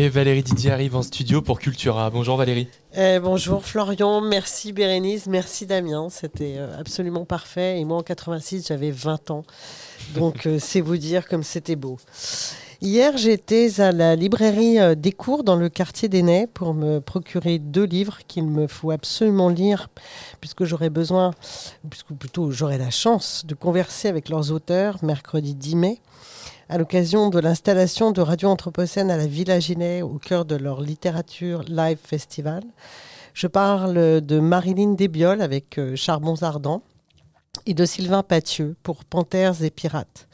Et Valérie Didier arrive en studio pour Cultura. Bonjour Valérie. Eh, bonjour Florian, merci Bérénice, merci Damien, c'était euh, absolument parfait. Et moi en 86, j'avais 20 ans. Donc euh, c'est vous dire comme c'était beau. Hier, j'étais à la librairie euh, des cours dans le quartier d'Ainay pour me procurer deux livres qu'il me faut absolument lire puisque j'aurai besoin, puisque plutôt j'aurai la chance de converser avec leurs auteurs mercredi 10 mai à l'occasion de l'installation de Radio Anthropocène à la Villa au cœur de leur littérature live festival. Je parle de Marilyn Desbioles avec euh, Charbons Ardents et de Sylvain Pathieu pour Panthères et Pirates.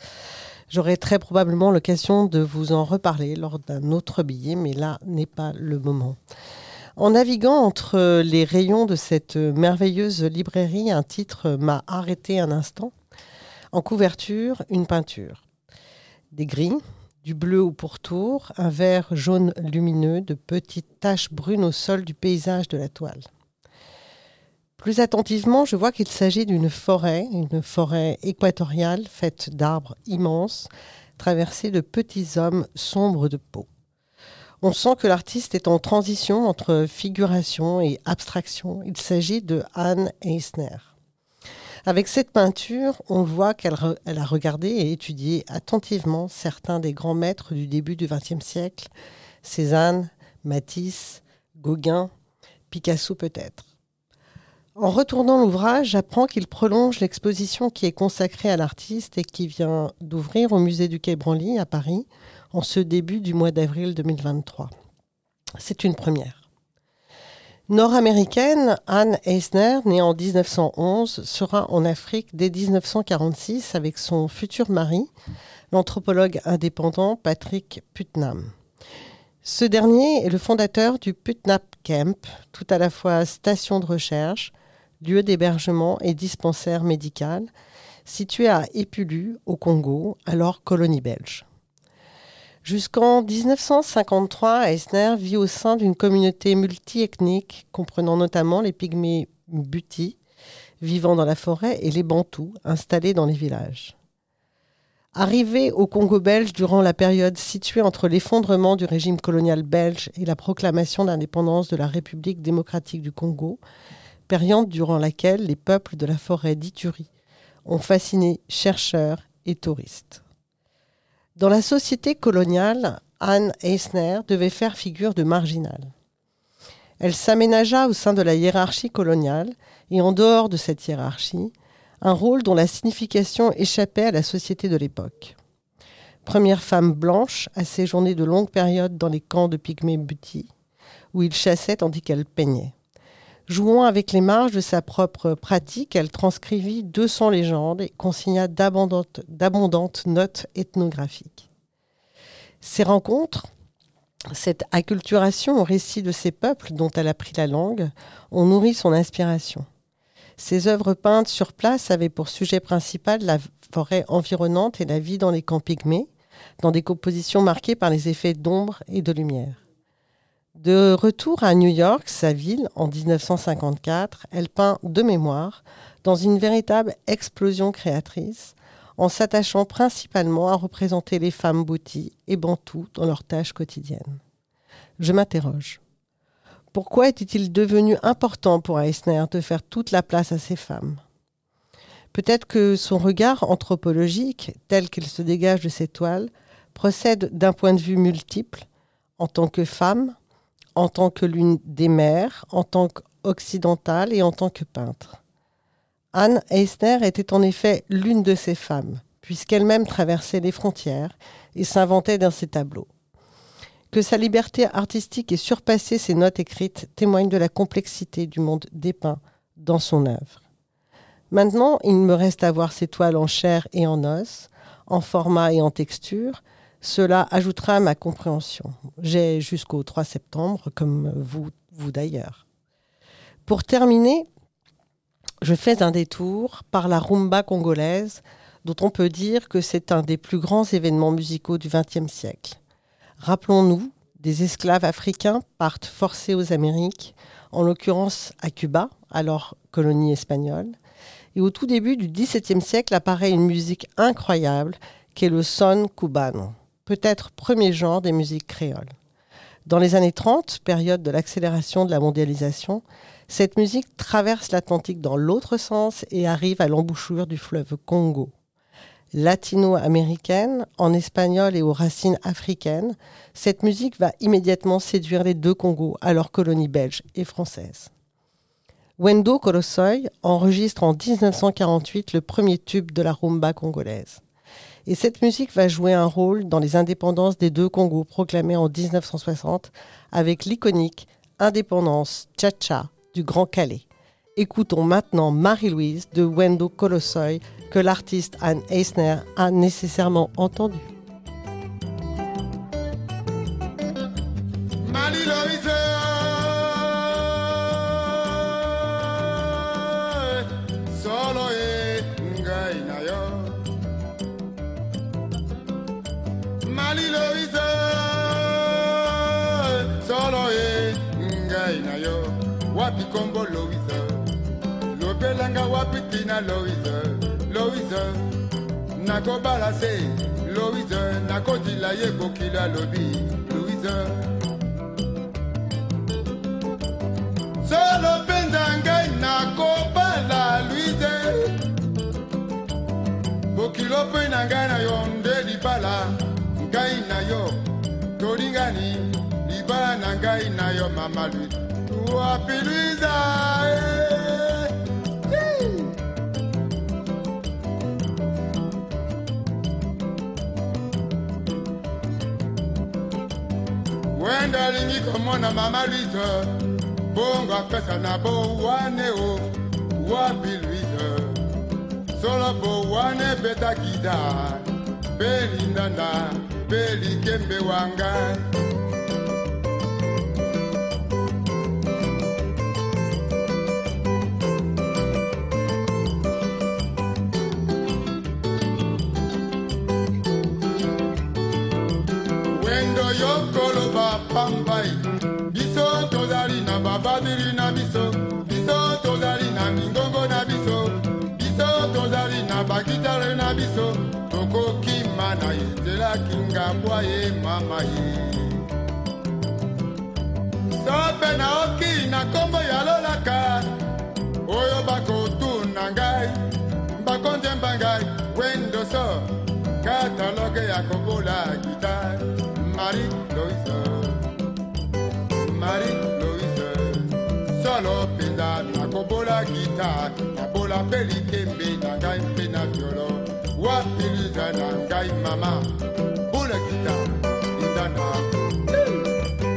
J'aurai très probablement l'occasion de vous en reparler lors d'un autre billet, mais là n'est pas le moment. En naviguant entre les rayons de cette merveilleuse librairie, un titre m'a arrêté un instant. En couverture, une peinture. Des gris, du bleu au pourtour, un vert jaune lumineux, de petites taches brunes au sol du paysage de la toile. Plus attentivement, je vois qu'il s'agit d'une forêt, une forêt équatoriale faite d'arbres immenses, traversée de petits hommes sombres de peau. On sent que l'artiste est en transition entre figuration et abstraction. Il s'agit de Anne Eisner. Avec cette peinture, on voit qu'elle a regardé et étudié attentivement certains des grands maîtres du début du XXe siècle, Cézanne, Matisse, Gauguin, Picasso peut-être. En retournant l'ouvrage, j'apprends qu'il prolonge l'exposition qui est consacrée à l'artiste et qui vient d'ouvrir au musée du Quai Branly à Paris en ce début du mois d'avril 2023. C'est une première. Nord-américaine, Anne Eisner, née en 1911, sera en Afrique dès 1946 avec son futur mari, l'anthropologue indépendant Patrick Putnam. Ce dernier est le fondateur du Putnam Camp, tout à la fois station de recherche, lieu d'hébergement et dispensaire médical, situé à Épulu, au Congo, alors colonie belge. Jusqu'en 1953, Eisner vit au sein d'une communauté multiethnique comprenant notamment les pygmées buti, vivant dans la forêt, et les bantous, installés dans les villages. Arrivé au Congo belge durant la période située entre l'effondrement du régime colonial belge et la proclamation d'indépendance de la République démocratique du Congo, période durant laquelle les peuples de la forêt d'Ituri ont fasciné chercheurs et touristes. Dans la société coloniale, Anne Eisner devait faire figure de marginale. Elle s'aménagea au sein de la hiérarchie coloniale et en dehors de cette hiérarchie, un rôle dont la signification échappait à la société de l'époque. Première femme blanche à séjourner de longues périodes dans les camps de pygmées buti, où il chassait tandis qu'elle peignait. Jouant avec les marges de sa propre pratique, elle transcrivit 200 légendes et consigna d'abondantes notes ethnographiques. Ces rencontres, cette acculturation au récit de ces peuples dont elle a pris la langue, ont nourri son inspiration. Ses œuvres peintes sur place avaient pour sujet principal la forêt environnante et la vie dans les camps pygmées, dans des compositions marquées par les effets d'ombre et de lumière. De retour à New York, sa ville, en 1954, elle peint de mémoire dans une véritable explosion créatrice, en s'attachant principalement à représenter les femmes bouties et bantoues dans leurs tâches quotidiennes. Je m'interroge. Pourquoi était-il devenu important pour Eisner de faire toute la place à ces femmes? Peut-être que son regard anthropologique, tel qu'il se dégage de ses toiles, procède d'un point de vue multiple, en tant que femme, en tant que l'une des mères, en tant qu'occidentale et en tant que peintre. Anne Eisner était en effet l'une de ces femmes, puisqu'elle-même traversait les frontières et s'inventait dans ses tableaux. Que sa liberté artistique ait surpassé ses notes écrites témoigne de la complexité du monde dépeint dans son œuvre. Maintenant, il me reste à voir ses toiles en chair et en os, en format et en texture, cela ajoutera à ma compréhension. J'ai jusqu'au 3 septembre, comme vous, vous d'ailleurs. Pour terminer, je fais un détour par la rumba congolaise, dont on peut dire que c'est un des plus grands événements musicaux du XXe siècle. Rappelons-nous, des esclaves africains partent forcés aux Amériques, en l'occurrence à Cuba, alors colonie espagnole, et au tout début du XVIIe siècle apparaît une musique incroyable qui est le son cubano peut-être premier genre des musiques créoles. Dans les années 30, période de l'accélération de la mondialisation, cette musique traverse l'Atlantique dans l'autre sens et arrive à l'embouchure du fleuve Congo. Latino-américaine, en espagnol et aux racines africaines, cette musique va immédiatement séduire les deux Congos à leur colonie belge et française. Wendo Kolosoy enregistre en 1948 le premier tube de la rumba congolaise. Et cette musique va jouer un rôle dans les indépendances des deux Congos proclamées en 1960 avec l'iconique Indépendance Tcha-Tcha du Grand Calais. Écoutons maintenant Marie-Louise de Wendo Colossoy que l'artiste Anne Eisner a nécessairement entendu. wapi kombo Louise? Lobelanga wapi tina Louise? Louise nakobala se Louise nakodila ye kokila lobi Louise. Solo mpenza ngai nakobala Louise. Bokilo mpe na ngai na yo na ngai na yo mama Louise wapiliza eh. wenda alingi komona mama luise bongo apesa na bowane o. Wapi luise solo bowane beta gida mpe lindanda mpe wangai pambai biso tozali na babadiri na biso. Biso tozali na mingongo na biso. Biso tozali na bagitare na biso. Tokokima na ye nzelaki ngambwa ye mama ye. Sope naoki na nkombo ya lolaka. Oyo bakotuna ngai. Bakonzemba ngai wendoso. Kataloge ya kobola gitare. Marie marie louise. Solo mpenza nakobola gita nabola mpe likembe na ngai mpe na violo wapiliza na ngai mama? Bola gita inda na